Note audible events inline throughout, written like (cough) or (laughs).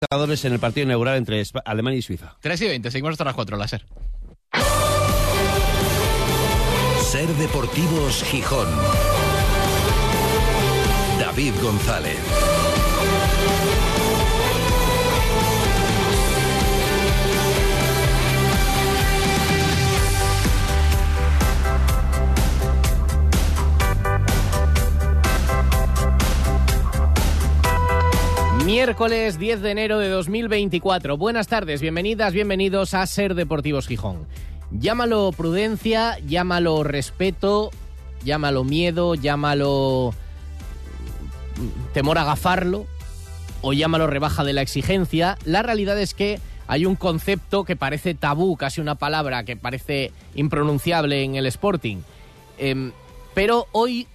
en el partido inaugural entre Alemania y Suiza. 3 y 20, seguimos hasta las 4, láser. Ser Deportivos Gijón. David González. Miércoles 10 de enero de 2024. Buenas tardes, bienvenidas, bienvenidos a Ser Deportivos Gijón. Llámalo prudencia, llámalo respeto, llámalo miedo, llámalo mm, temor a gafarlo o llámalo rebaja de la exigencia. La realidad es que hay un concepto que parece tabú, casi una palabra que parece impronunciable en el Sporting. Em, pero hoy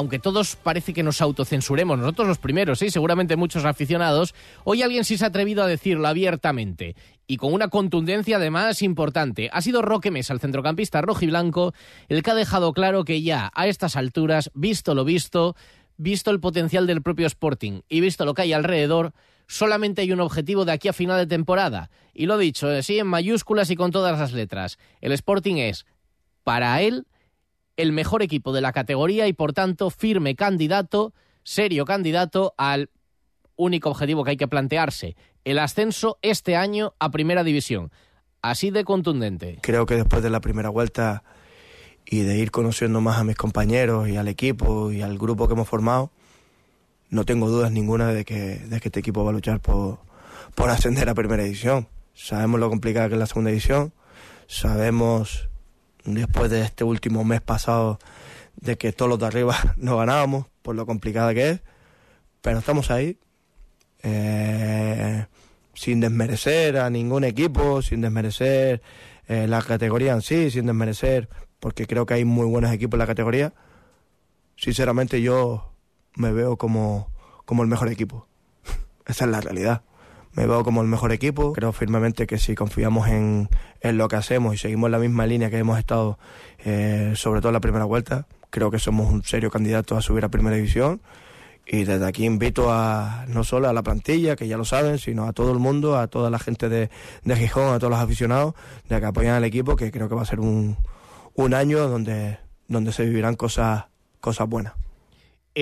aunque todos parece que nos autocensuremos, nosotros los primeros, sí, seguramente muchos aficionados, hoy alguien sí se ha atrevido a decirlo abiertamente y con una contundencia además importante. Ha sido Roque Mesa, el centrocampista rojiblanco, el que ha dejado claro que ya a estas alturas, visto lo visto, visto el potencial del propio Sporting y visto lo que hay alrededor, solamente hay un objetivo de aquí a final de temporada. Y lo dicho, eh, sí, en mayúsculas y con todas las letras. El Sporting es, para él, el mejor equipo de la categoría y por tanto firme candidato, serio candidato al único objetivo que hay que plantearse, el ascenso este año a Primera División. Así de contundente. Creo que después de la primera vuelta y de ir conociendo más a mis compañeros y al equipo y al grupo que hemos formado, no tengo dudas ninguna de que, de que este equipo va a luchar por, por ascender a Primera División. Sabemos lo complicada que es la Segunda División, sabemos después de este último mes pasado de que todos los de arriba (laughs) no ganábamos por lo complicada que es, pero estamos ahí eh, sin desmerecer a ningún equipo, sin desmerecer eh, la categoría en sí, sin desmerecer, porque creo que hay muy buenos equipos en la categoría. Sinceramente yo me veo como, como el mejor equipo. (laughs) Esa es la realidad me veo como el mejor equipo. Creo firmemente que si confiamos en, en lo que hacemos y seguimos la misma línea que hemos estado, eh, sobre todo en la primera vuelta, creo que somos un serio candidato a subir a primera división. Y desde aquí invito a no solo a la plantilla, que ya lo saben, sino a todo el mundo, a toda la gente de, de Gijón, a todos los aficionados, de que apoyan al equipo, que creo que va a ser un, un año donde, donde se vivirán cosas, cosas buenas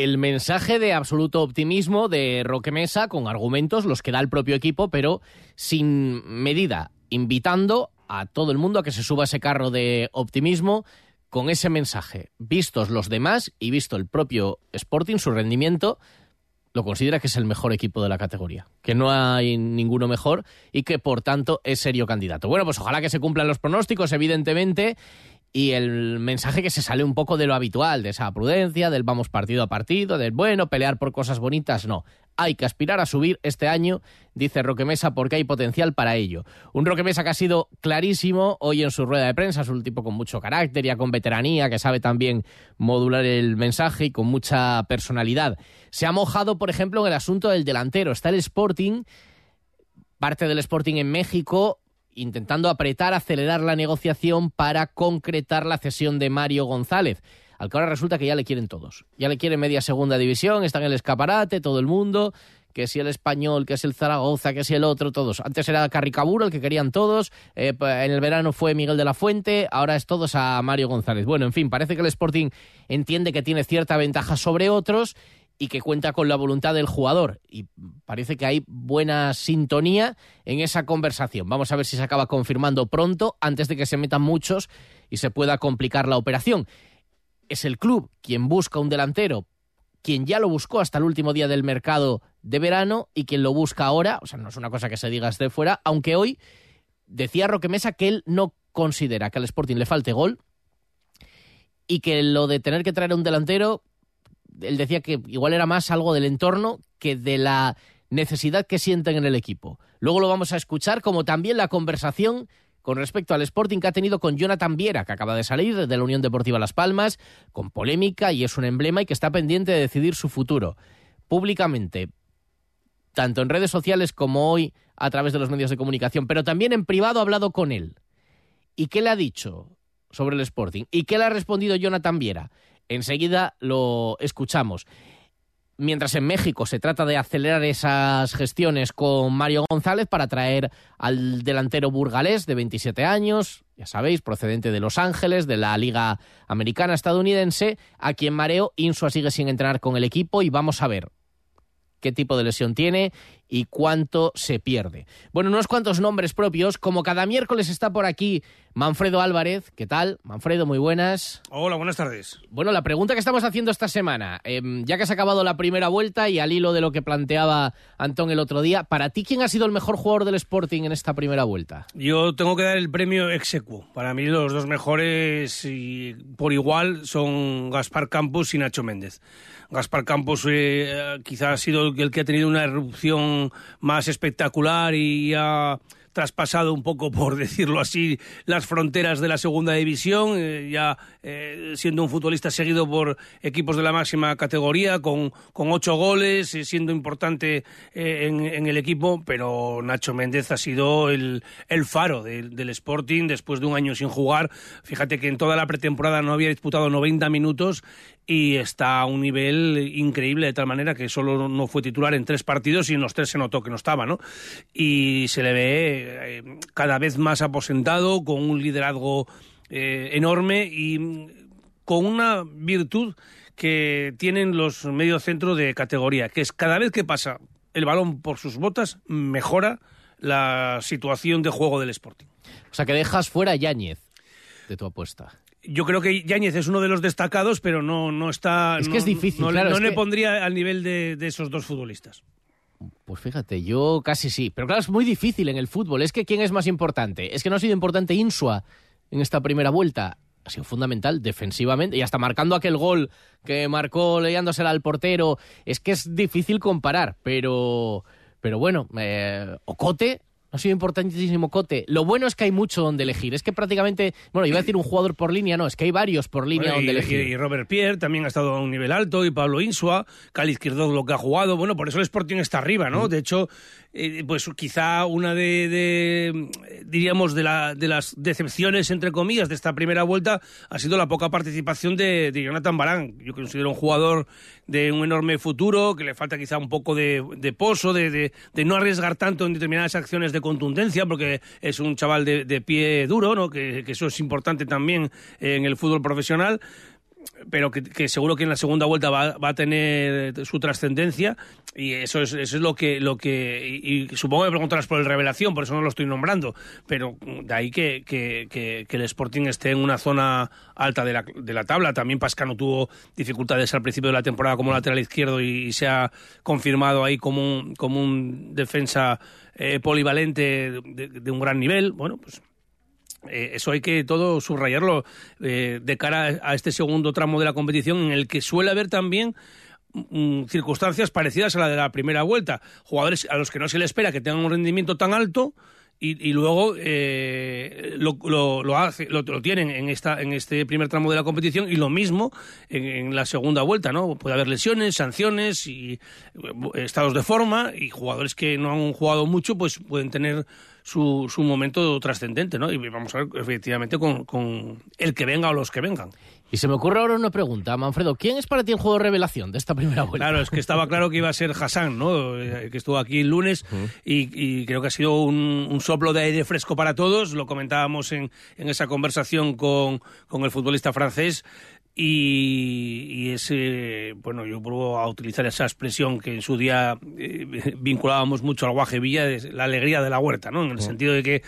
el mensaje de absoluto optimismo de Roque Mesa con argumentos, los que da el propio equipo, pero sin medida, invitando a todo el mundo a que se suba ese carro de optimismo con ese mensaje. Vistos los demás y visto el propio Sporting, su rendimiento, lo considera que es el mejor equipo de la categoría, que no hay ninguno mejor y que por tanto es serio candidato. Bueno, pues ojalá que se cumplan los pronósticos, evidentemente, y el mensaje que se sale un poco de lo habitual, de esa prudencia, del vamos partido a partido, del bueno, pelear por cosas bonitas, no. Hay que aspirar a subir este año, dice Roque Mesa, porque hay potencial para ello. Un Roque Mesa que ha sido clarísimo hoy en su rueda de prensa, es un tipo con mucho carácter, ya con veteranía, que sabe también modular el mensaje y con mucha personalidad. Se ha mojado, por ejemplo, en el asunto del delantero. Está el Sporting, parte del Sporting en México, intentando apretar, acelerar la negociación para concretar la cesión de Mario González. Al que ahora resulta que ya le quieren todos. Ya le quieren media segunda división, está en el escaparate, todo el mundo, que si el español, que si el Zaragoza, que si el otro, todos. Antes era Carricaburo el que querían todos, eh, en el verano fue Miguel de la Fuente, ahora es todos a Mario González. Bueno, en fin, parece que el Sporting entiende que tiene cierta ventaja sobre otros y que cuenta con la voluntad del jugador. Y parece que hay buena sintonía en esa conversación. Vamos a ver si se acaba confirmando pronto, antes de que se metan muchos y se pueda complicar la operación. Es el club quien busca un delantero, quien ya lo buscó hasta el último día del mercado de verano y quien lo busca ahora. O sea, no es una cosa que se diga desde fuera, aunque hoy decía Roque Mesa que él no considera que al Sporting le falte gol y que lo de tener que traer un delantero él decía que igual era más algo del entorno que de la necesidad que sienten en el equipo. Luego lo vamos a escuchar, como también la conversación con respecto al Sporting que ha tenido con Jonathan Viera, que acaba de salir de la Unión Deportiva Las Palmas, con polémica y es un emblema y que está pendiente de decidir su futuro públicamente, tanto en redes sociales como hoy a través de los medios de comunicación, pero también en privado ha hablado con él. ¿Y qué le ha dicho sobre el Sporting? ¿Y qué le ha respondido Jonathan Viera? Enseguida lo escuchamos. mientras en México se trata de acelerar esas gestiones con Mario González para traer al delantero burgalés de 27 años, ya sabéis, procedente de Los Ángeles, de la Liga Americana Estadounidense, a quien Mareo Insua sigue sin entrenar con el equipo y vamos a ver qué tipo de lesión tiene y cuánto se pierde. Bueno, unos cuantos nombres propios. Como cada miércoles está por aquí Manfredo Álvarez. ¿Qué tal? Manfredo, muy buenas. Hola, buenas tardes. Bueno, la pregunta que estamos haciendo esta semana, eh, ya que has acabado la primera vuelta y al hilo de lo que planteaba Antón el otro día, ¿para ti quién ha sido el mejor jugador del Sporting en esta primera vuelta? Yo tengo que dar el premio Execuo. Para mí los dos mejores y por igual son Gaspar Campos y Nacho Méndez. Gaspar Campos eh, quizás ha sido el que ha tenido una erupción más espectacular y ha traspasado un poco, por (laughs) decirlo así, las fronteras de la segunda división, eh, ya eh, siendo un futbolista seguido por equipos de la máxima categoría, con, con ocho goles, eh, siendo importante en, el equipo, pero Nacho Méndez ha sido el, el faro de, del Sporting después de un año sin jugar. Fíjate que en toda la pretemporada no había disputado 90 minutos y está a un nivel increíble de tal manera que solo no fue titular en tres partidos y en los tres se notó que no estaba, ¿no? Y se le ve eh, cada vez más aposentado, con un liderazgo eh, enorme y mm, con una virtud que tienen los mediocentros de categoría, que es cada vez que pasa el balón por sus botas, mejora la situación de juego del Sporting. O sea, que dejas fuera a Yáñez de tu apuesta yo creo que Yáñez es uno de los destacados, pero no, no está. Es que es difícil. No, claro, no es le que... pondría al nivel de, de, esos dos futbolistas. Pues fíjate, yo casi sí. Pero claro, es muy difícil en el fútbol. Es que ¿quién es más importante? Es que no ha sido importante Insua en esta primera vuelta. Ha sido fundamental defensivamente y hasta marcando aquel gol que marcó leyéndosela al portero. Es que es difícil comparar, pero. Pero bueno, eh, Ocote ha sido importantísimo Cote. Lo bueno es que hay mucho donde elegir. Es que prácticamente, bueno, iba a decir un jugador por línea, no, es que hay varios por línea bueno, donde y, elegir. Y, Robert Pierre también ha estado a un nivel alto, y Pablo Insua, Cali Izquierdo lo que ha jugado. Bueno, por eso el Sporting está arriba, ¿no? Mm. De hecho, eh, pues quizá una de, de diríamos, de, la, de, las decepciones, entre comillas, de esta primera vuelta ha sido la poca participación de, de Jonathan Barán. Yo considero un jugador de un enorme futuro, que le falta quizá un poco de, de pozo, de, de, no arriesgar tanto en determinadas acciones de contundencia, porque es un chaval de, pie duro, ¿no? Que, que, eso es importante también en el fútbol profesional pero que, que, seguro que en la segunda vuelta va, va a tener su trascendencia y eso es, eso es lo que lo que y, supongo que preguntarás por el revelación por eso no lo estoy nombrando pero de ahí que, que, que el Sporting esté en una zona alta de la, de la tabla. También Pascano tuvo dificultades al principio de la temporada como lateral izquierdo y, y se ha confirmado ahí como un, como un defensa eh, polivalente de, de un gran nivel. Bueno pues eh, eso hay que todo subrayarlo eh, de cara a este segundo tramo de la competición en el que suele haber también mm, circunstancias parecidas a la de la primera vuelta. Jugadores a los que no se les espera que tengan un rendimiento tan alto y, y luego eh, lo, lo, lo, hace, lo, tienen en, esta, en este primer tramo de la competición y lo mismo en, en, la segunda vuelta, ¿no? Puede haber lesiones, sanciones y estados de forma y jugadores que no han jugado mucho pues pueden tener su, su momento trascendente, ¿no? Y vamos a ver efectivamente con, con, el que venga o los que vengan. Y se me ocurre ahora una pregunta, Manfredo. ¿Quién es para ti el juego de revelación de esta primera vuelta? Claro, es que estaba claro que iba a ser Hassan, ¿no? Eh, que estuvo aquí el lunes uh -huh. y, y, creo que ha sido un, un, soplo de aire fresco para todos. Lo comentábamos en, en esa conversación con, con el futbolista francés. Y, y, ese, bueno, yo pruebo a utilizar esa expresión que en su día eh, (laughs) vinculábamos mucho al Guaje Villa, la alegría de la huerta, ¿no? En el sentido de que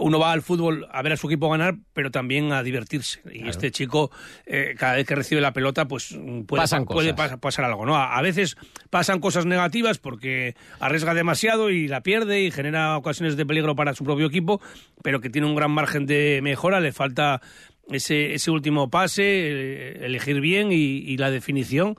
uno va al fútbol a ver a su equipo ganar, pero también a divertirse. Y claro. este chico, eh, cada vez que recibe la pelota, pues puede, pasan puede pasar algo, ¿no? A, a, veces pasan cosas negativas porque arriesga demasiado y la pierde y genera ocasiones de peligro para su propio equipo, pero que tiene un gran margen de mejora, le falta ese, ese último pase, eh, elegir bien y, y la definición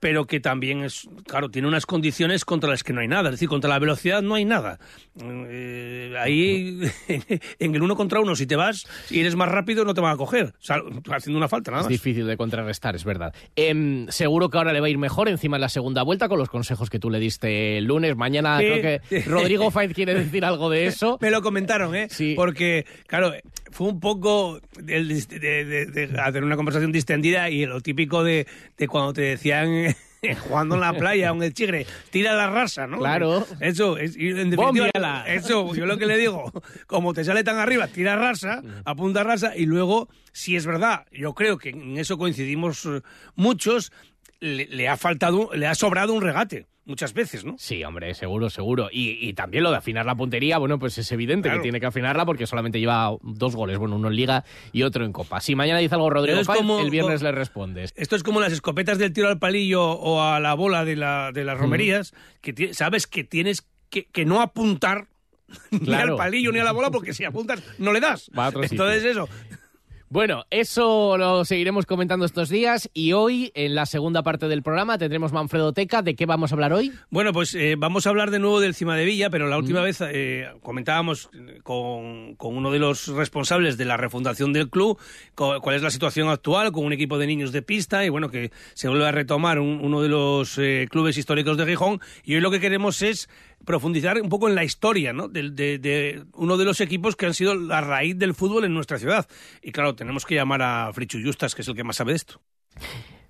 pero que también es, claro, tiene unas condiciones contra las que no hay nada. Es decir, contra la velocidad no hay nada. Eh, ahí, (laughs) en el uno contra uno, si te vas y eres más rápido, no te van a coger. O sea, haciendo una falta, nada Es más. difícil de contrarrestar, es verdad. Eh, seguro que ahora le va a ir mejor encima en la segunda vuelta con los consejos que tú le diste el lunes. Mañana sí. creo que (laughs) Rodrigo Faiz quiere decir algo de (laughs) eso. Me lo comentaron, ¿eh? Sí. Porque, claro, fue un poco de, de, de, de hacer una conversación distendida y lo típico de, cuando te decían (laughs) jugando en la playa con el chigre, tira la rasa, ¿no? Claro. Eso, es, en definitiva, eso, yo lo que le digo, como te sale tan arriba, tira rasa, apunta rasa, y luego, si es verdad, yo creo que en eso coincidimos eh, muchos, le, le ha faltado, le ha sobrado un regate, muchas veces, ¿no? Sí, hombre, seguro, seguro. Y, y también lo de afinar la puntería, bueno, pues es evidente Claro. que tiene que afinarla porque solamente lleva dos goles, bueno, uno en Liga y otro en Copa. Si mañana dice algo Rodrigo Páez, como- el viernes le respondes. Esto es como las escopetas del tiro al palillo o a la bola de, la, de las romerías, que sabes que tienes que, que no apuntar (laughs) ni al palillo ni a la bola, porque si apuntas no le das. Va a otro sitio. Entonces eso, Bueno, eso lo seguiremos comentando estos días y hoy, en la segunda parte del programa, tendremos Manfredo Teca. ¿De qué vamos a hablar hoy? Bueno, pues eh, vamos a hablar de nuevo del Cima de Villa, pero la última vez eh, comentábamos con, con uno de los responsables de la refundación del club co- cuál es la situación actual con un equipo de niños de pista y bueno, que se vuelve a retomar un- uno de los eh, clubes históricos de Gijón y hoy lo que queremos es profundizar un poco en la historia ¿no? de, uno de los equipos que han sido la raíz del fútbol en nuestra ciudad. Y claro, tenemos que llamar a Frichu Justas, que es el que más sabe de esto.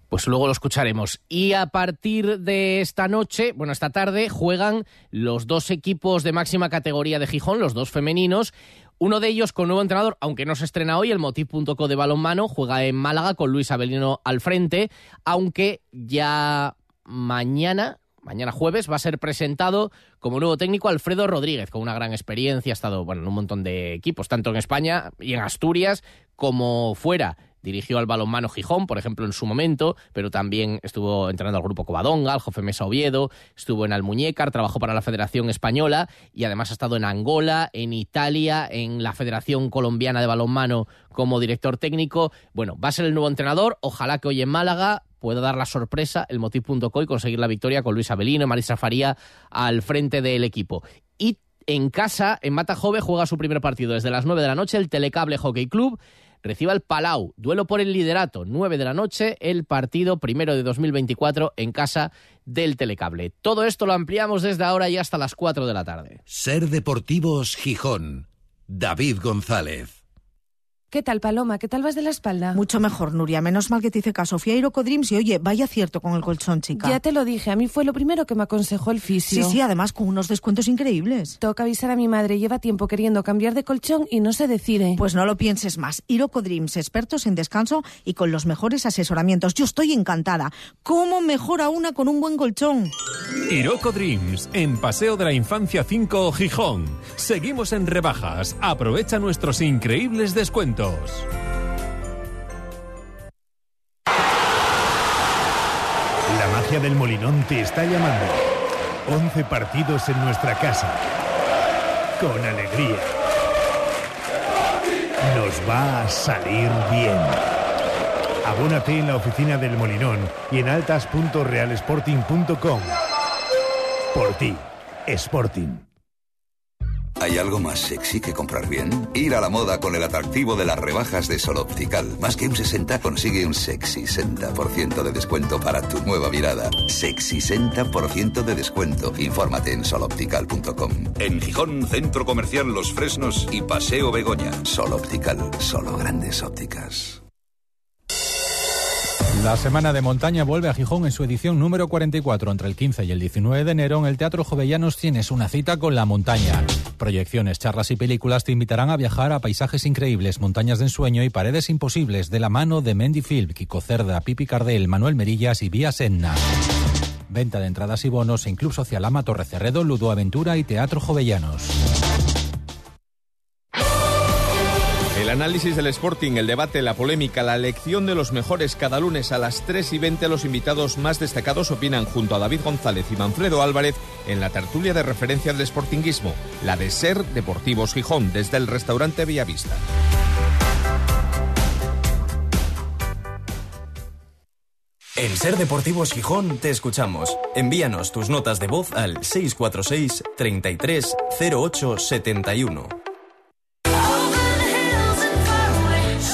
Pues luego lo escucharemos. Y a partir de esta noche, bueno, esta tarde, juegan los dos equipos de máxima categoría de Gijón, los dos femeninos. Uno de ellos con nuevo entrenador, aunque no se estrena hoy, el Motiv.co de balonmano, juega en Málaga con Luis Abelino al frente, aunque ya mañana, mañana jueves, va a ser presentado como nuevo técnico Alfredo Rodríguez, con una gran experiencia, ha estado en un montón de equipos, tanto en España y en Asturias como fuera. Dirigió al balonmano Gijón, por ejemplo, en su momento, pero también estuvo entrenando al grupo Covadonga, al Jofe Mesa Oviedo, estuvo en Almuñécar, trabajó para la Federación Española y además ha estado en Angola, en Italia, en la Federación Colombiana de Balonmano como director técnico. Bueno, va a ser el nuevo entrenador, ojalá que hoy en Málaga pueda dar la sorpresa el motiv.co y conseguir la victoria con Luis Abelino y Marisa Faría al frente del equipo. Y en casa, en Mata Jove, juega su primer partido desde las 9 de la noche el Telecable Hockey Club. Recibe al Palau, duelo por el liderato, 9 de la noche, el partido primero de 2024 en casa del Telecable. Todo esto lo ampliamos desde ahora y hasta las 4 de la tarde. Ser Deportivos Gijón. David González. ¿Qué tal, Paloma? ¿Qué tal vas de la espalda? Mucho mejor, Nuria. Menos mal que te hice caso. Fui a Irocodreams y oye, vaya cierto con el colchón, chica. Ya te lo dije, a mí fue lo primero que me aconsejó el fisio. Sí, sí, además con unos descuentos increíbles. Toca avisar a mi madre, lleva tiempo queriendo cambiar de colchón y no se decide. Pues no lo pienses más. Irocodreams, expertos en descanso y con los mejores asesoramientos. Yo estoy encantada. ¿Cómo mejora una con un buen colchón? Iroco Dreams, en Paseo de la Infancia 5, Gijón. Seguimos en rebajas. Aprovecha nuestros increíbles descuentos. La magia del Molinón te está llamando. 11 partidos en nuestra casa. Con alegría. Nos va a salir bien. Abónate en la oficina del Molinón y en altas.realsporting.com. Por ti, Sporting. ¿Hay algo más sexy que comprar bien? Ir a la moda con el atractivo de las rebajas de Sol Optical. Más que un 60, consigue un sexy 60% de descuento para tu nueva mirada. Sexy 60% de descuento. Infórmate en soloptical.com. En Gijón, Centro Comercial Los Fresnos y Paseo Begoña. Sol Optical, solo grandes ópticas. La Semana de Montaña vuelve a Gijón en su edición número 44. Entre el 15 y el 19 de enero en el Teatro Jovellanos tienes una cita con la montaña. Proyecciones, charlas y películas te invitarán a viajar a paisajes increíbles, montañas de ensueño y paredes imposibles de la mano de Mendy Phil, Kiko Cerda, Pipi Cardel, Manuel Merillas y Vía Senna. Venta de entradas y bonos en Club Social Ama Torre Cerredo, Ludo Aventura y Teatro Jovellanos. El análisis del Sporting, el debate, la polémica, la elección de los mejores cada lunes a las 3 y 20 los invitados más destacados opinan junto a David González y Manfredo Álvarez en la tertulia de referencia del Sportinguismo, la de Ser Deportivos Gijón, desde el restaurante Villavista. En Ser Deportivos Gijón te escuchamos. Envíanos tus notas de voz al 646 33 08 71.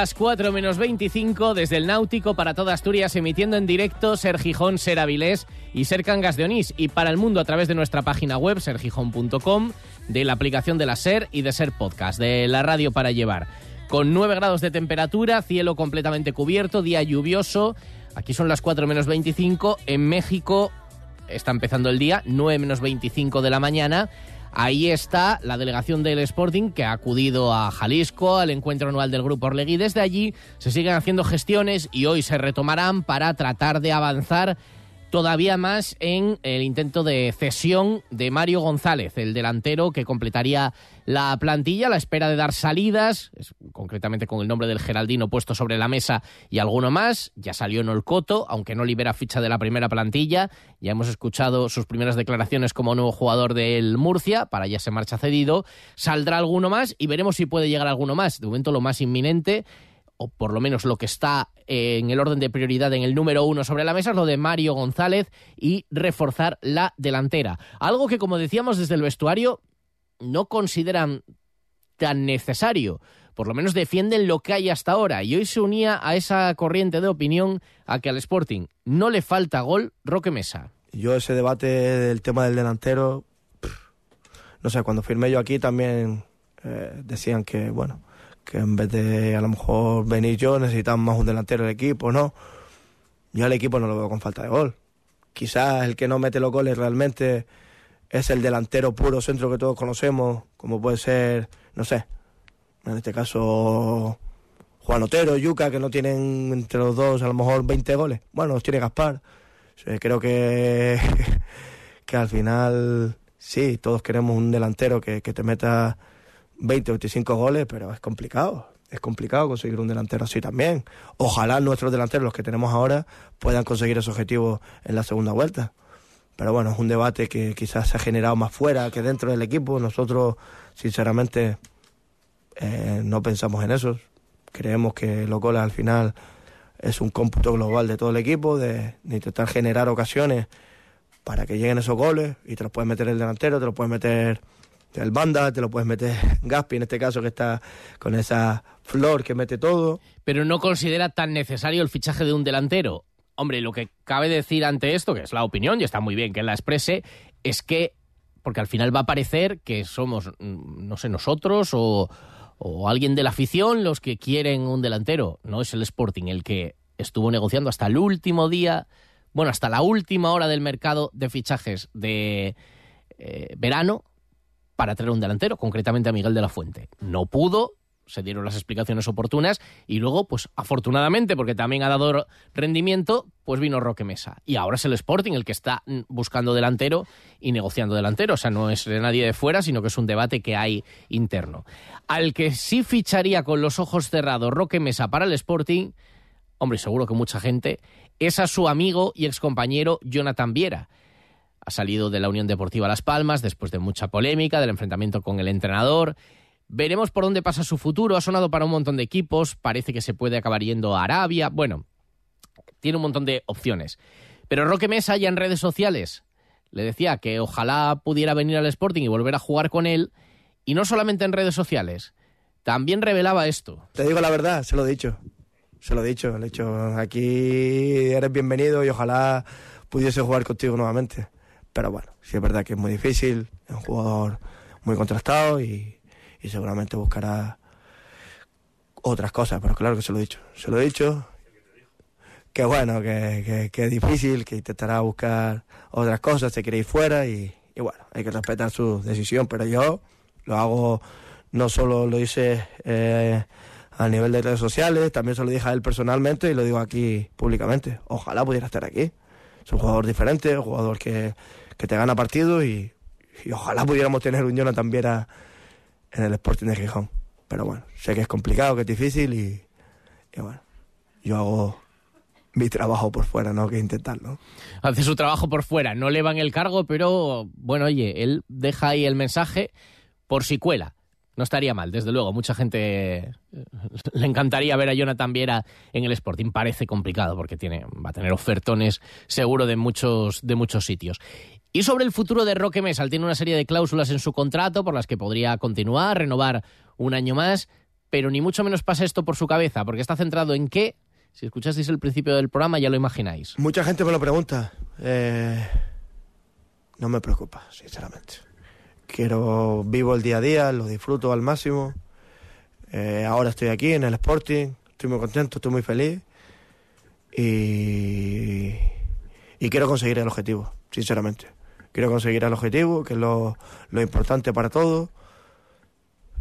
Las 4 menos 25 desde el Náutico para toda Asturias, emitiendo en directo Ser Gijón, Ser Avilés y Ser Cangas de Onís. Y para el mundo a través de nuestra página web, sergijón.com, de la aplicación de la Ser y de Ser Podcast, de la radio para llevar. Con 9 grados de temperatura, cielo completamente cubierto, día lluvioso. Aquí son las 4 menos 25. En México está empezando el día, 9 menos 25 de la mañana. Ahí está la delegación del Sporting que ha acudido a Jalisco al encuentro anual del Grupo Orlegui. Desde allí se siguen haciendo gestiones y hoy se retomarán para tratar de avanzar todavía más en el intento de cesión de Mario González, el delantero que completaría la plantilla a la espera de dar salidas, concretamente con el nombre del Geraldino puesto sobre la mesa y alguno más. Ya salió en Olcoto, aunque no libera ficha de la primera plantilla. Ya hemos escuchado sus primeras declaraciones como nuevo jugador del Murcia, para ya se marcha cedido. Saldrá alguno más y veremos si puede llegar alguno más. De momento lo más inminente o por lo menos lo que está en el orden de prioridad en el número uno sobre la mesa es lo de Mario González y reforzar la delantera. Algo que, como decíamos desde el vestuario, no consideran tan necesario. Por lo menos defienden lo que hay hasta ahora. Y hoy se unía a esa corriente de opinión a que al Sporting no le falta gol Roque Mesa. Yo ese debate del tema del delantero, no sé, cuando firmé yo aquí también eh, decían que, bueno, que en vez de a lo mejor venir yo necesitamos más un delantero del equipo, ¿no? Yo al equipo no lo veo con falta de gol. Quizás el que no mete los goles realmente es el delantero puro centro que todos conocemos, como puede ser, no sé, en este caso Juan Otero, Yuca, que no tienen entre los dos a lo mejor 20 goles. Bueno, los tiene Gaspar. Creo que, (laughs) que al final sí, todos queremos un delantero que, que te meta 20 o 25 goles, pero es complicado. Es complicado conseguir un delantero así también. Ojalá nuestros delanteros, los que tenemos ahora, puedan conseguir ese objetivo en la segunda vuelta. Pero bueno, es un debate que quizás se ha generado más fuera que dentro del equipo. Nosotros, sinceramente, eh, no pensamos en eso. Creemos que los goles al final es un cómputo global de todo el equipo, de, de intentar generar ocasiones para que lleguen esos goles y te los puedes meter el delantero, te los puedes meter el banda, te lo puedes meter Gaspi en este caso que está con esa flor que mete todo. Pero no considera tan necesario el fichaje de un delantero. Hombre, lo que cabe decir ante esto, que es la opinión, y está muy bien que la exprese, es que, porque al final va a parecer que somos, mm, no sé, nosotros o, o alguien de la afición los que quieren un delantero. No es el Sporting el que estuvo negociando hasta el último día, bueno, hasta la última hora del mercado de fichajes de eh, verano para traer un delantero, concretamente a Miguel de la Fuente. No pudo, se dieron las explicaciones oportunas y luego, pues afortunadamente, porque también ha dado rendimiento, pues vino Roque Mesa. Y ahora es el Sporting el que está buscando delantero y negociando delantero. O sea, no es de nadie de fuera, sino que es un debate que hay interno. Al que sí ficharía con los ojos cerrados Roque Mesa para el Sporting, hombre, seguro que mucha gente, es a su amigo y excompañero Jonathan Viera ha salido de la Unión Deportiva Las Palmas después de mucha polémica, del enfrentamiento con el entrenador. Veremos por dónde pasa su futuro. Ha sonado para un montón de equipos. Parece que se puede acabar yendo a Arabia. Bueno, tiene un montón de opciones. Pero Roque Mesa ya en redes sociales le decía que ojalá pudiera venir al Sporting y volver a jugar con él. Y no solamente en redes sociales, también revelaba esto. Te digo la verdad, se lo he dicho. Se lo he dicho, le he dicho, aquí eres bienvenido y ojalá pudiese jugar contigo nuevamente. Pero bueno, sí es verdad que es muy difícil, es un jugador muy contrastado y, seguramente buscará otras cosas, pero claro que se lo he dicho, se lo he dicho, que bueno, que, que, es difícil, que intentará buscar otras cosas, se quiere ir fuera y, bueno, hay que respetar su decisión, pero yo lo hago, no solo lo hice eh, a nivel de redes sociales, también se lo dije a él personalmente y lo digo aquí públicamente, ojalá pudiera estar aquí. Es un jugador diferente, un jugador que, que te gana partidos y, ojalá pudiéramos tener un Jonathan Viera en el Sporting de Gijón. Pero bueno, sé que es complicado, que es difícil y, bueno, yo hago mi trabajo por fuera, ¿no? Que intentarlo. Hace su trabajo por fuera, no le van el cargo, pero bueno, oye, él deja ahí el mensaje por si cuela. No estaría mal, desde luego. Mucha gente eh, le encantaría ver a Jonathan Viera en el Sporting. Parece complicado porque tiene, va a tener ofertones seguro de muchos, de muchos sitios. Y sobre el futuro de Roque Mesa, tiene una serie de cláusulas en su contrato por las que podría continuar, renovar un año más. pero ni mucho menos pasa esto por su cabeza, porque está centrado en qué. Si escuchasteis el principio del programa ya lo imagináis. Mucha gente me lo pregunta. Eh, no me preocupa, sinceramente. Quiero, vivo el día a día, lo disfruto al máximo. Eh, ahora estoy aquí en el Sporting, estoy muy contento, estoy muy feliz. Y, y quiero conseguir el objetivo, sinceramente. Quiero conseguir el objetivo, que es lo, lo importante para todos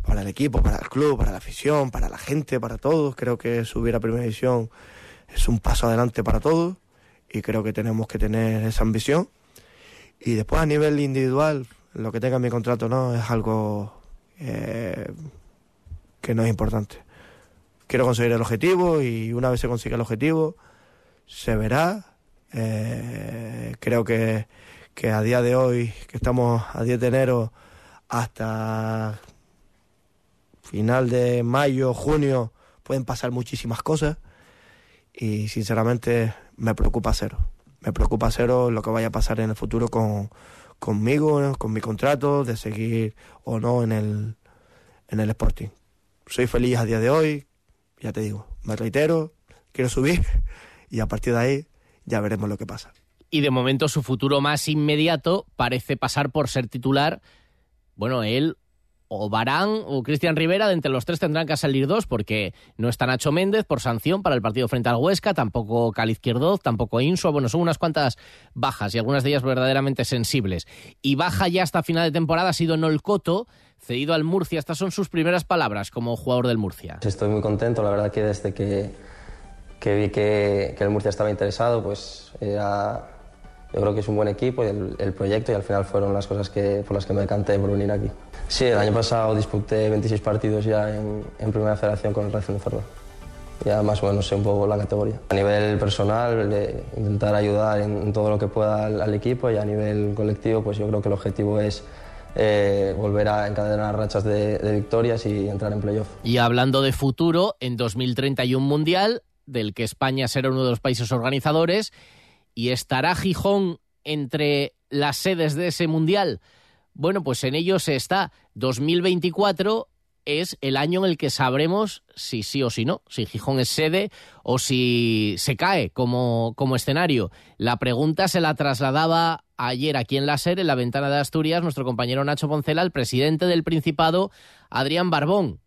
para el equipo, para el club, para la afición, para la gente, para todos. Creo que subir a primera división es un paso adelante para todos y creo que tenemos que tener esa ambición. Y después a nivel individual, lo que tenga en mi contrato no es algo eh, que no es importante. Quiero conseguir el objetivo y una vez se consiga el objetivo, se verá. Eh, creo que, que a día de hoy, que estamos a 10 de enero, hasta final de mayo, junio, pueden pasar muchísimas cosas y sinceramente me preocupa cero. Me preocupa cero lo que vaya a pasar en el futuro con, conmigo, con mi contrato, de seguir o no en el, en el Sporting. Soy feliz a día de hoy, ya te digo, me reitero, quiero subir (laughs) y a partir de ahí ya veremos lo que pasa. Y de momento su futuro más inmediato parece pasar por ser titular, bueno, él o Barán o Cristian Rivera, de entre los tres tendrán que salir dos, porque no está Nacho Méndez por sanción para el partido frente al Huesca, tampoco Cali Izquierdoz, tampoco Insua, bueno, son unas cuantas bajas y algunas de ellas verdaderamente sensibles. Y baja ya hasta final de temporada ha sido Nolcoto, cedido al Murcia. Estas son sus primeras palabras como jugador del Murcia. Estoy muy contento, la verdad que desde que, vi que, que el Murcia estaba interesado, pues era yo creo que es un buen equipo y el, proyecto y al final fueron las cosas que, por las que me decanté por venir aquí. Sí, el año pasado disputé 26 partidos ya en, Primera Federación con el Racing de Ferrol. Ya más o menos sé un poco la categoría. A nivel personal, intentar ayudar en, todo lo que pueda al, equipo y a nivel colectivo, pues yo creo que el objetivo es eh, volver a encadenar rachas de, de victorias y entrar en playoff. Y hablando de futuro, en 2031 Mundial, del que España será uno de los países organizadores, ¿Y estará Gijón entre las sedes de ese mundial? Bueno, pues en ello se está. 2024 es el año en el que sabremos si sí o si no, si Gijón es sede o si se cae como, como escenario. La pregunta se la trasladaba ayer aquí en la SER, en la ventana de Asturias, nuestro compañero Nacho Poncela, el presidente del Principado, Adrián Barbón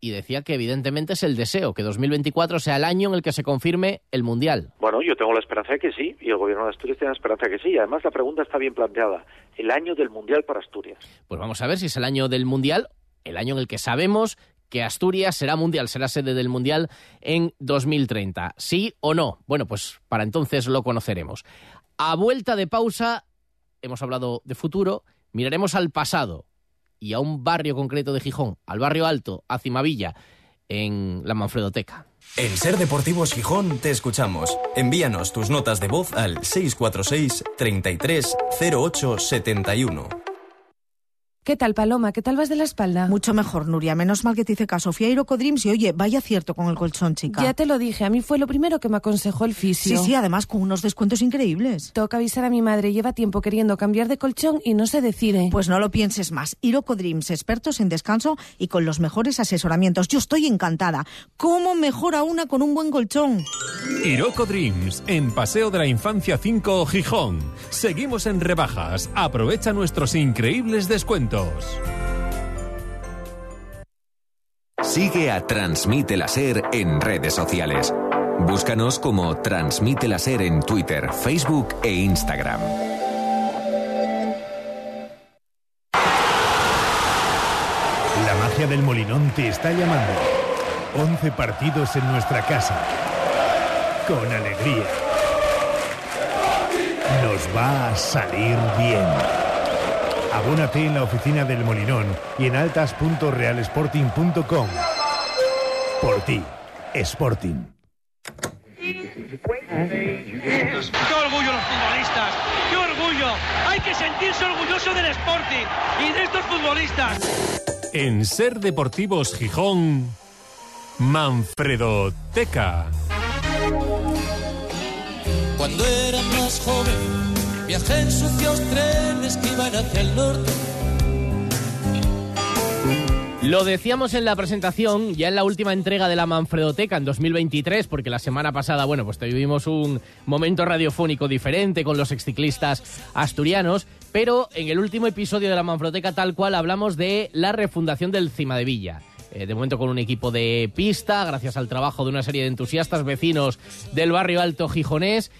y decía que evidentemente es el deseo, que 2024 sea el año en el que se confirme el Mundial. Bueno, yo tengo la esperanza de que sí, y el gobierno de Asturias tiene la esperanza de que sí. Además, la pregunta está bien planteada. El año del Mundial para Asturias. Pues vamos a ver si es el año del Mundial, el año en el que sabemos que Asturias será mundial, será sede del mundial en 2030. ¿Sí o no? Bueno, pues para entonces lo conoceremos. A vuelta de pausa, hemos hablado de futuro, miraremos al pasado y a un barrio concreto de Gijón, al barrio Alto, a Cimavilla, en la Manfredoteca. En Ser Deportivos Gijón te escuchamos. Envíanos tus notas de voz al 646 33 08 71. ¿Qué tal, Paloma? ¿Qué tal vas de la espalda? Mucho mejor, Nuria. Menos mal que te hice caso. Fui a Irocodrims y oye, vaya cierto con el colchón, chica. Ya te lo dije. A mí fue lo primero que me aconsejó el fisio. Sí, sí, además con unos descuentos increíbles. Toca avisar a mi madre. Lleva tiempo queriendo cambiar de colchón y no se decide. Pues no lo pienses más. Irocodrims, expertos en descanso y con los mejores asesoramientos. Yo estoy encantada. ¿Cómo mejora una con un buen colchón? Iroco Dreams, en Paseo de la Infancia 5, Gijón. Seguimos en rebajas. Aprovecha nuestros increíbles descuentos. Sigue a Transmite la Ser en redes sociales. Búscanos como Transmite la Ser en Twitter, Facebook e Instagram. La magia del Molinón te está llamando. 11 partidos en nuestra casa. Con alegría. Nos va a salir bien. Abónate en la oficina del Molinón y en altas.realsporting.com. Por ti, Sporting. ¡Qué orgullo los futbolistas! ¡Qué orgullo! Hay que sentirse orgulloso del Sporting y de estos futbolistas. En Ser Deportivos Gijón, Manfredo Teca. Cuando era más joven Viajé en sucios trenes que iban hacia el norte. Lo decíamos en la presentación, ya en la última entrega de la Manfredoteca en 2023, porque la semana pasada, bueno, pues tuvimos un momento radiofónico diferente con los exciclistas asturianos, pero en el último episodio de la Manfredoteca tal cual hablamos de la refundación del Cima de Villa. Eh, de momento con un equipo de pista, gracias al trabajo de una serie de entusiastas vecinos del barrio alto gijonés.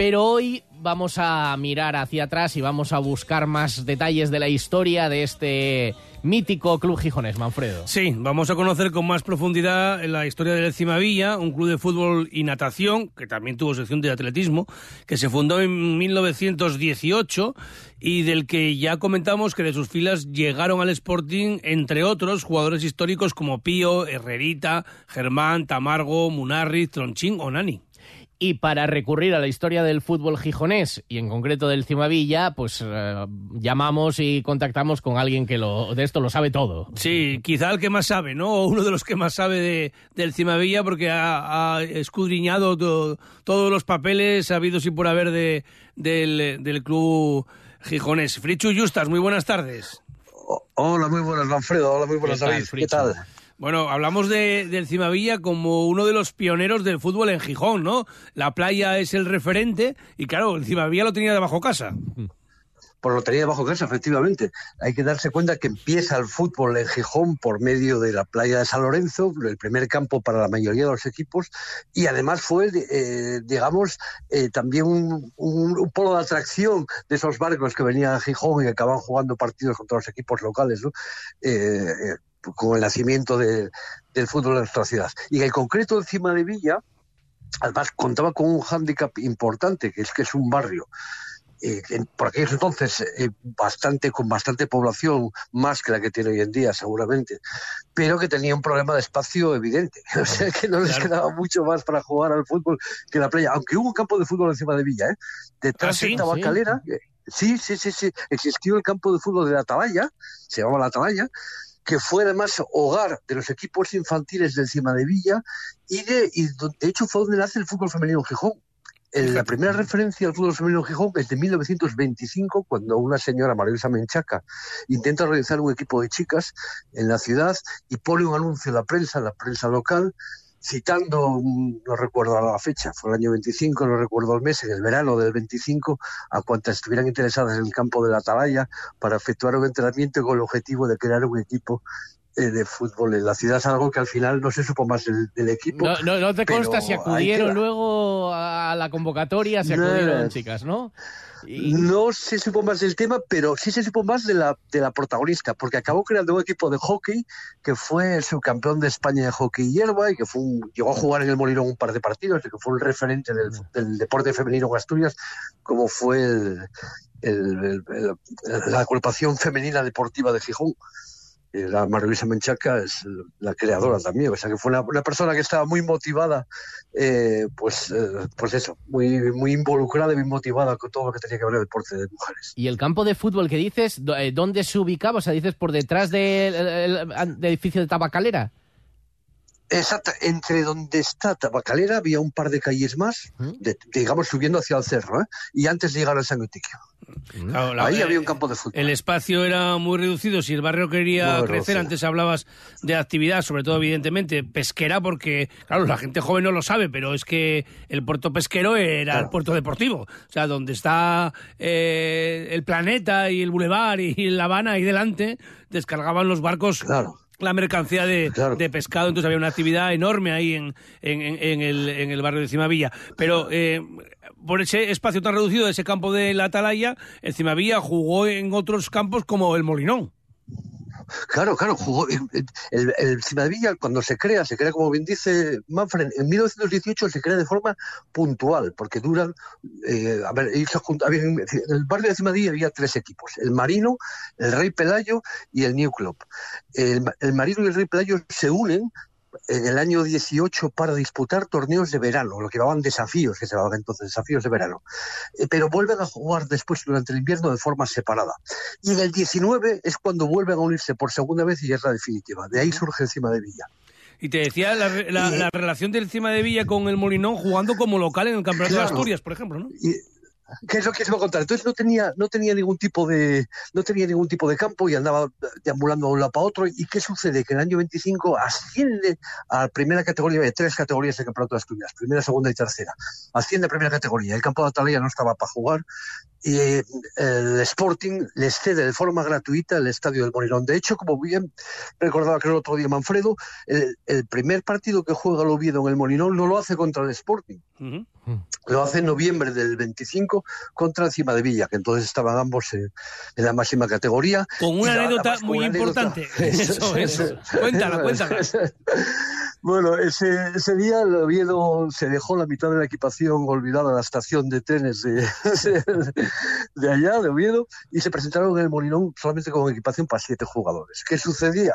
Pero hoy vamos a mirar hacia atrás y vamos a buscar más detalles de la historia de este mítico club gijonés, Manfredo. Sí, vamos a conocer con más profundidad la historia del Cimavilla, un club de fútbol y natación, que también tuvo sección de atletismo, que se fundó en 1918 y del que ya comentamos que de sus filas llegaron al Sporting, entre otros, jugadores históricos como Pío, Herrerita, Germán, Tamargo, Munarriz, Tronchín o Nani. Y para recurrir a la historia del fútbol gijonés y en concreto del Cimavilla, pues eh, llamamos y contactamos con alguien que lo, de esto lo sabe todo. Sí, quizá el que más sabe, ¿no? O uno de los que más sabe de, del Cimavilla porque ha, ha escudriñado to- todos los papeles habidos y por haber de, del, del club gijonés. Frichu Justas, muy buenas tardes. Hola, muy buenas, Manfredo. Hola, muy buenas, ¿Qué tal, David. ¿Qué tal? Bueno, hablamos de, del Cimavilla como uno de los pioneros del fútbol en Gijón, ¿no? La playa es el referente y claro, el Cimavilla lo tenía debajo casa. Por lo tenía bajo casa, efectivamente. Hay que darse cuenta que empieza el fútbol en Gijón por medio de la playa de San Lorenzo, el primer campo para la mayoría de los equipos, y además fue, eh, digamos, eh, también un, polo de atracción de esos barcos que venían a Gijón y acababan jugando partidos contra los equipos locales, ¿no? Eh, eh, con el nacimiento de- del fútbol en nuestra ciudad. Y en concreto, encima de Villa, además contaba con un hándicap importante, que es que es un barrio eh, en- por aquellos entonces eh, bastante con bastante población más que la que tiene hoy en día seguramente pero que tenía un problema de espacio evidente (laughs) o sea que no les quedaba mucho más para jugar al fútbol que la playa aunque hubo un campo de fútbol encima de Villa ¿eh? detrás ¿Ah, sí? de Tabacalera eh, sí sí sí sí existió el campo de fútbol de la Atalaya se llamaba la Atalaya que fue además hogar de los equipos infantiles del Cima de Villa y de, y de hecho fue donde nace el fútbol femenino en Gijón. La primera referencia al fútbol femenino en Gijón es de 1925, cuando una señora, María Menchaca, intenta realizar un equipo de chicas en la ciudad y pone un anuncio en la prensa, en la prensa local, citando, un- no recuerdo ahora la fecha, fue el año 25, no recuerdo el mes, en el verano del 25, a cuantas estuvieran interesadas en el campo de la Atalaya para efectuar un entrenamiento con el objetivo de crear un equipo eh, de fútbol en la ciudad, algo que al final no se supo más del, del equipo. No, no, no te consta si acudieron luego a la convocatoria, No. acudieron chicas, ¿no? No se supo más del tema, pero sí se supo más de la, de la protagonista, porque acabó creando un equipo de hockey que fue el subcampeón de España de hockey hierba y que fue un- llegó a jugar en el Molinón un par de partidos y que fue un referente del, del deporte femenino en Asturias, como fue el- el- el- el- la agrupación femenina deportiva de Gijón. Eh, La Maravilla Menchaca es la creadora también, o sea que fue una, persona que estaba muy motivada, eh, pues, eh, pues eso, muy, muy involucrada y muy motivada con todo lo que tenía que ver el deporte de mujeres. Y el campo de fútbol que dices, eh, ¿dónde se ubicaba? O sea, dices por detrás del el- el edificio de Tabacalera. Exacto, entre donde está Tabacalera había un par de calles más, de- digamos subiendo hacia el cerro, ¿eh? y antes de llegar al San Eutiquio. Claro, la- Ahí eh, había un campo de fútbol. El espacio era muy reducido. Si el barrio quería Muy crecer, reducido. antes hablabas de actividad, sobre todo, evidentemente, pesquera, porque, claro, la gente joven no lo sabe, pero es que el puerto pesquero era el puerto deportivo. O sea, donde está eh, el planeta y el bulevar y La Habana ahí delante, descargaban los barcos. La mercancía de, de pescado, entonces había una actividad enorme ahí en, en, en- en el, en el barrio de Cimavilla. Pero eh, por ese espacio tan reducido de ese campo de la Atalaya, el Cimavilla jugó en otros campos como el Molinón. Claro, claro, jugó. El, el, cuando se crea, se crea, como bien dice Manfred, en 1918 se crea de forma puntual, porque duran. eh, a ver, en el barrio de Cimavilla había tres equipos: el Marino, el Rey Pelayo y el New Club. El, el Marino y el Rey Pelayo se unen en el año 18 para disputar torneos de verano, lo que llamaban desafíos, que se llamaban entonces desafíos de verano. Eh, pero vuelven a jugar después durante el invierno de forma separada. Y en el 19 es cuando vuelven a unirse por segunda vez y es la definitiva. De ahí surge encima de Villa. Y te decía la, la- la relación del Cima de Villa con el Molinón jugando como local en el Campeonato de. Asturias, por ejemplo, ¿no? Y, ¿Qué es lo que se va a contar? Entonces no tenía, no tenía ningún tipo de, no tenía ningún tipo de campo y andaba deambulando de un lado para otro. ¿Y qué sucede? Que en el año 25 asciende a primera categoría de tres categorías de campeonato de Asturias, primera, segunda y tercera. Asciende a primera categoría. El campo de Atalaya no estaba para jugar y el Sporting les cede de forma gratuita el estadio del Molinón. De hecho, como bien recordaba que el otro día Manfredo, el, el primer partido que juega el Oviedo en el Molinón no lo hace contra el Sporting. Lo hace en noviembre del 25 contra Encima de Villa, que entonces estaban ambos en, en la máxima categoría. Con una anécdota muy una anécdota- importante. (laughs) Eso, eso. Cuéntala, cuéntala. (laughs) Bueno, ese, ese día el Oviedo se dejó la mitad de la equipación olvidada en la estación de trenes de, (laughs) de allá, de Oviedo, y se presentaron en el Molinón solamente con equipación para siete jugadores. ¿Qué sucedía?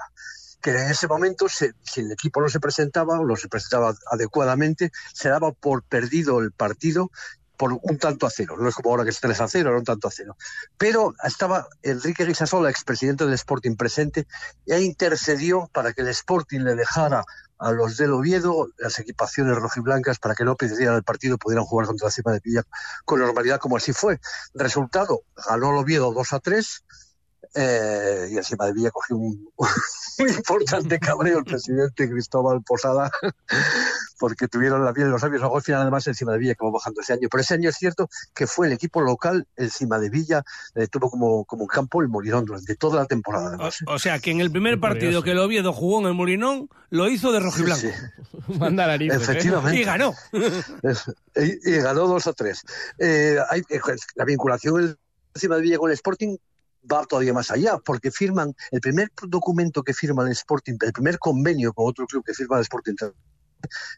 Que en ese momento, se- si el equipo no se presentaba o no se presentaba adecuadamente, se daba por perdido el partido por un tanto a cero. No es como ahora que es 3 a 0, era un tanto a cero. Pero estaba Enrique Guisasola, expresidente del Sporting presente, e intercedió para que el Sporting le dejara a los del Oviedo las equipaciones rojiblancas para que no perdieran el partido pudieran jugar contra la cima de Villa con normalidad, como así fue. Resultado, ganó el Oviedo 2 a 3. eh, y encima de Villa cogió un, (laughs) un importante cabreo el presidente Cristóbal Posada porque tuvieron la piel en los labios. Luego al final además encima de Villa acabó bajando ese año. Pero ese año es cierto que fue el equipo local, encima de Villa, eh, tuvo como, como campo el Molinón durante toda la temporada. además. O sea, que en el primer partido que el Oviedo jugó en el Molinón, lo hizo de rojiblanco. Manda narices, ¿eh? Efectivamente. Y ganó. Y, y ganó 2 a 3. Eh, hay, eh, la vinculación encima de Villa con el Sporting va todavía más allá, porque firman el primer documento que firma el Sporting, el primer convenio con otro club que firma el Sporting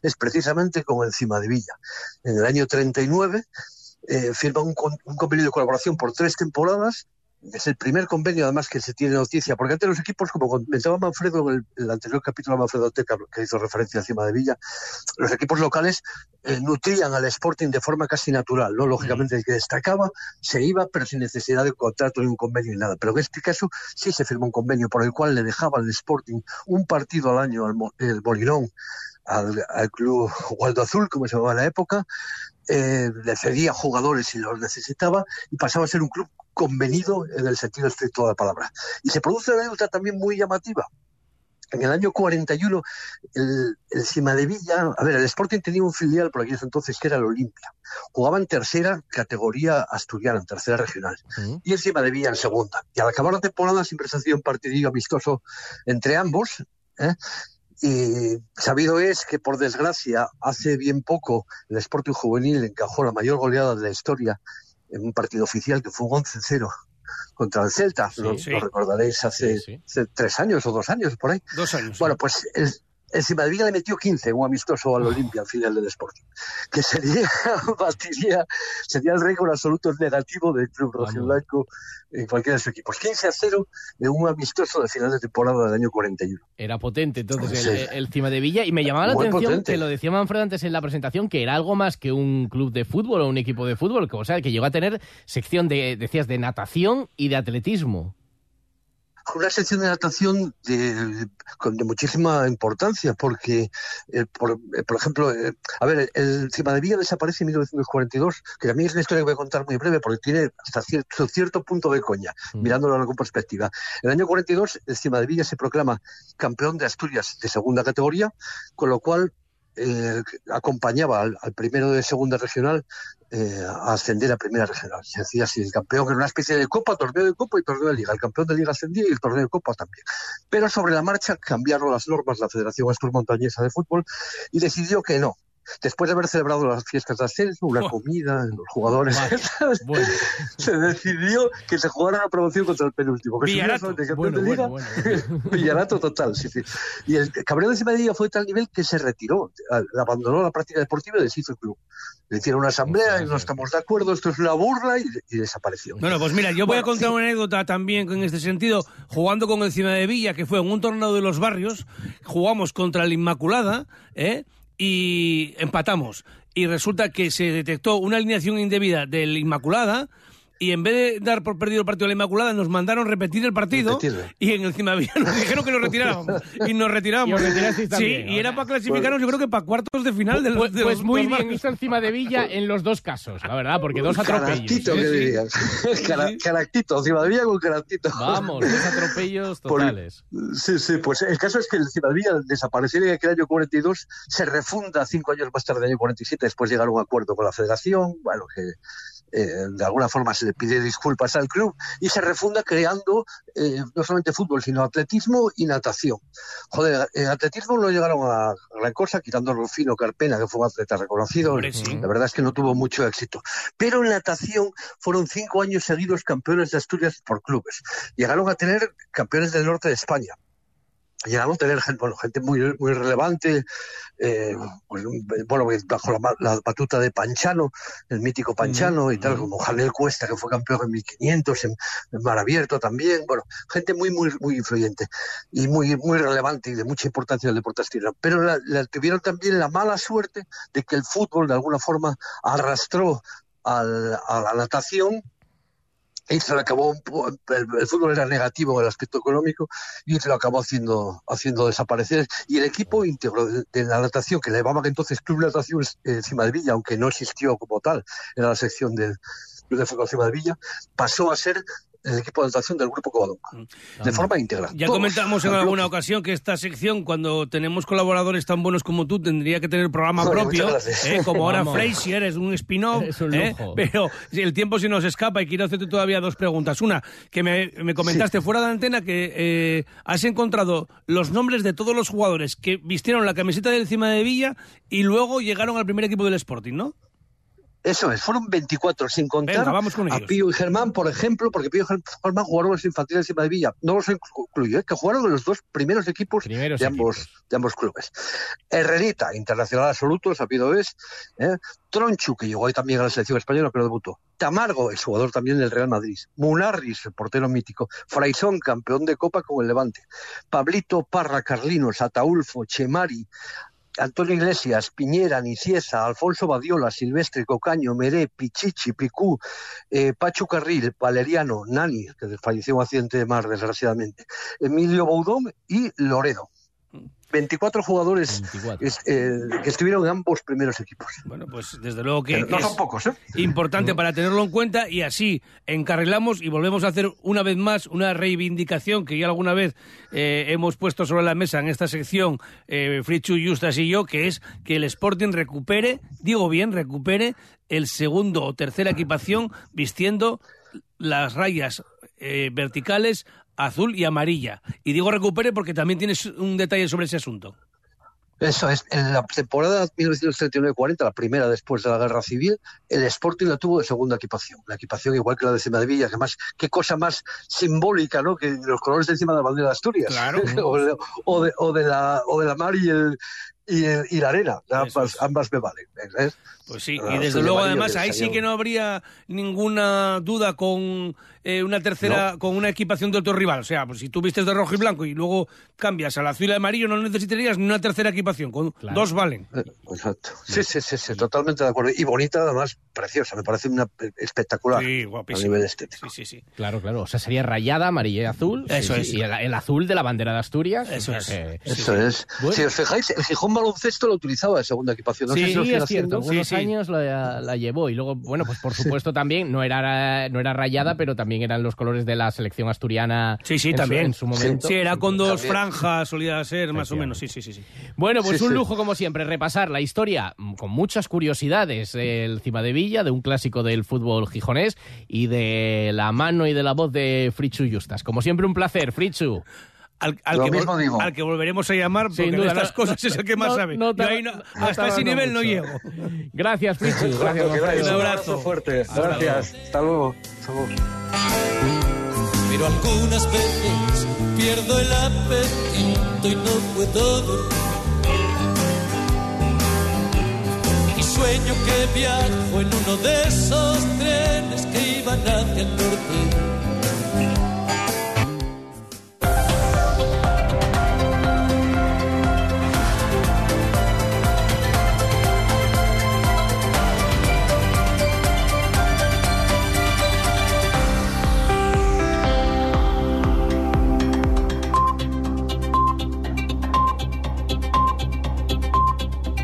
es precisamente con encima de Villa. En el año 39 eh, firma un, con- un convenio de colaboración por tres temporadas. Es el primer convenio, además, que se tiene noticia, porque antes los equipos, como comentaba Manfredo en el, anterior capítulo de Manfredo Teca, que hizo referencia encima de Villa, los equipos locales eh, nutrían al Sporting de forma casi natural, ¿no? Lógicamente el que destacaba se iba, pero sin necesidad de contrato ni un convenio ni nada. Pero en este caso sí se firmó un convenio por el cual le dejaba al Sporting un partido al año al el al, al club Waldo Azul, como se llamaba en la época, eh, le cedía jugadores si los necesitaba y pasaba a ser un club convenido en el sentido estricto de la palabra. Y se produce una anécdota también muy llamativa. En el año 41, el, el Cima de Villa, a ver, el Sporting tenía un filial por aquellos entonces que era el Olimpia. Jugaba en tercera categoría asturiana, en tercera regional. Y el Cima de Villa en segunda. Y al acabar la temporada siempre se hacía un partidillo amistoso entre ambos. ¿eh? Y sabido es que, por desgracia, hace bien poco el Sporting Juvenil encajó la mayor goleada de la historia en un partido oficial que fue un 11-0 contra el Celta. lo, sí. lo recordaréis hace, hace tres años o dos años por ahí. Dos años. Bueno, pues el, el Cimadevilla le metió 15, un amistoso al Olimpia al final del Sporting, que sería, (laughs) batiría, sería el récord absoluto negativo del club rojiblanco en cualquiera de sus equipos. 15 a 0 en un amistoso de final de temporada del año 41. Era potente entonces Sí. el, el Cima de Villa y me llamaba la Muy atención potente. que lo decía Manfredo antes en la presentación que era algo más que un club de fútbol o un equipo de fútbol, que, o sea, que llegó a tener sección de decías de natación y de atletismo. Una sección de natación de, de muchísima importancia, porque, eh, por, eh, por ejemplo, eh, a ver, el Cima de Villa desaparece en 1942, que también es una historia que voy a contar muy breve, porque tiene hasta cierto, cierto punto de coña, mirándolo con perspectiva. En el año 42, el Cima de Villa se proclama campeón de Asturias de segunda categoría, con lo cual eh, acompañaba al, primero de segunda regional eh, a ascender a primera regional. Se decía así, el campeón era una especie de copa, torneo de copa y torneo de liga. El campeón de liga ascendía y el torneo de copa también. Pero sobre la marcha cambiaron las normas la Federación Astur-Montañesa de Fútbol y decidió que no. Después de haber celebrado las fiestas de ascenso, una comida, los jugadores, (laughs) se decidió que se jugara una promoción contra el penúltimo. Que Villarato. campeón Bueno, de liga, bueno, (laughs) Villarato total, sí, sí. Y el cabreo de Cimadilla fue de tal nivel que se retiró, abandonó la práctica deportiva y deshizo el club. Le hicieron una asamblea y no estamos de acuerdo, esto es una burla y, y desapareció. Bueno, pues mira, yo voy a contar una anécdota también en este sentido, jugando con el de Villa, que fue en un torneo de los barrios, jugamos contra el Inmaculada, ¿eh? Y empatamos. Y resulta que se detectó una alineación indebida del Inmaculada y en vez de dar por perdido el partido de la Inmaculada, nos mandaron repetir el partido Repetirlo. y en el Cimavilla nos dijeron que nos retirábamos y nos retiramos. Y sí, también, y era para clasificarnos, yo creo que para cuartos de final de los, Pues, de pues los- muy bien hizo encima de Villa en los dos casos, la verdad, porque dos atropellos. Caractito, Sí, (laughs) que sí. dirían. Cara- Caractito, Cimadevilla con caractito. Vamos, dos atropellos Por- totales. Sí, sí, pues el caso es que el Cimadevilla al desaparecer en aquel año 42 se refunda cinco años más tarde, en el año 47, después llegaron a un acuerdo con la federación, bueno, que eh, de alguna forma se le pide disculpas al club y se refunda creando eh, no solamente fútbol, sino atletismo y natación. Joder, en atletismo no llegaron a gran cosa, quitando a Rufino Carpena, que fue un atleta reconocido. Hombre, sí. La verdad es que no tuvo mucho éxito. Pero en natación fueron cinco años seguidos campeones de Asturias por clubes. Llegaron a tener campeones del norte de España. Llegaron a tener gente, bueno, gente muy, muy relevante, eh, pues, bueno, bajo la, la batuta de Panchano, el mítico Panchano y tal, como Janel Cuesta, que fue campeón en 1500, en, en Mar Abierto también, bueno, gente muy, muy, muy influyente y muy, muy relevante y de mucha importancia en el deporte asturiano. Pero la, la- tuvieron también la mala suerte de que el fútbol de alguna forma arrastró al- a la natación y lo acabó el, fútbol era negativo en el aspecto económico y se lo acabó haciendo haciendo desaparecer. Y el equipo íntegro de, la natación que le llamaban entonces Club Natación eh, Cima de Villa aunque no existió como tal era la sección del Club de Fútbol Cima de Villa pasó a ser el equipo de natación del grupo Covadonga de forma íntegra Ya Todos, comentamos en alguna ocasión que esta sección, cuando tenemos colaboradores tan buenos como tú, tendría que tener programa Joder, propio. ¿eh? como ahora Vamos. Frasier, es un spin-off, ¿eh? pero el tiempo se nos escapa y quiero hacerte todavía dos preguntas. Una, que me, me comentaste fuera de la antena que eh, has encontrado los nombres de todos los jugadores que vistieron la camiseta del Cima de Villa y luego llegaron al primer equipo del Sporting, ¿no? Eso es, fueron 24 sin contar Venga, vamos con a. Pío y Germán, por ejemplo, porque Pío y Germán jugaron los infantiles de Cima de Villa. No los incluyo, ¿eh? que jugaron en los dos primeros equipos Primeros de, ambos, de ambos clubes. Herrerita, internacional absoluto, sabido es. ¿eh? Tronchu, que llegó ahí también a la selección española, pero debutó. Tamargo, el jugador también del Real Madrid. Munarris, el portero mítico. Fraisón, campeón de Copa con el Levante. Pablito Parra, Carlinos, Ataulfo, Chemari, Antonio Iglesias, Piñera, Niciesa, Alfonso Badiola, Silvestre, Cocaño, Meré, Pichichi, Picú, eh, Carril, Valeriano, Nani, que falleció en un accidente de mar, desgraciadamente, Emilio Boudón y Loredo. 24 jugadores 24. es, eh, que estuvieron en ambos primeros equipos. Bueno, pues desde luego que, no que son es pocos, ¿eh? importante para tenerlo en cuenta y así encarrilamos y volvemos a hacer una vez más una reivindicación que ya alguna vez eh, hemos puesto sobre la mesa en esta sección eh, Frichu, Justas y yo, que es que el Sporting recupere, digo bien, recupere el segundo o tercera equipación vistiendo las rayas eh, verticales azul y amarilla. Y digo recupere porque también tienes un detalle sobre ese asunto. Eso es, en la temporada 1939-40, la primera después de la Guerra Civil, el Sporting la tuvo de segunda equipación. La equipación igual que la de Cima de Villa, que más, qué cosa más simbólica, ¿no? Que los colores de encima de la bandera de Asturias. Claro. (laughs) o, de, o, de, o de la, o de la mar y el, y, el- y la arena. Ambas, ambas me valen. ¿ves? Pues sí, y desde luego además ahí sí que no habría ninguna duda con eh, una tercera, con una equipación de otro rival. O sea, pues si tú vistes de rojo y blanco y luego cambias al azul y amarillo, no necesitarías ni una tercera equipación, con dos valen. Eh, Exacto. Sí, sí, sí, sí, totalmente de acuerdo. Y bonita, además, preciosa. Me parece una eh, espectacular Sí, a guapísima. nivel estético. Sí, sí, sí. Claro, claro. O sea, sería rayada, amarilla y azul. Eso Sí, es. Y el, el azul de la bandera de Asturias. Eso es. que- Eso es. Bueno. Si os fijáis, el Gijón baloncesto lo utilizaba de segunda equipación. No sé sí, si lo siguen es cierto. haciendo. Algunos años la, la llevó. Y luego, bueno, pues por supuesto también, no era, no era rayada, pero también eran los colores de la selección asturiana. Sí, sí, en su- también. en su momento. Sí, era con dos También. franjas, solía ser más o menos. Sí, sí, sí. sí. Bueno, pues Sí, un sí. lujo como siempre repasar la historia con muchas curiosidades del Cima de Villa, de un clásico del fútbol gijonés y de la mano y de la voz de Frichu Justas. Como siempre un placer, Frichu. Al, al Lo que, mismo vol- digo. al que volveremos a llamar, porque Sin de duda, estas no- cosas es el que más no- sabe. no no- no hasta ese nivel no mucho. llego. Gracias, Frichu. Gracias, Manfredo. Un abrazo. fuerte. Hasta Gracias. Hasta luego. Hasta luego. Pero algunas veces pierdo el apetito y no puedo dormir. Y sueño que viajo en uno de esos trenes que iban hacia el norte.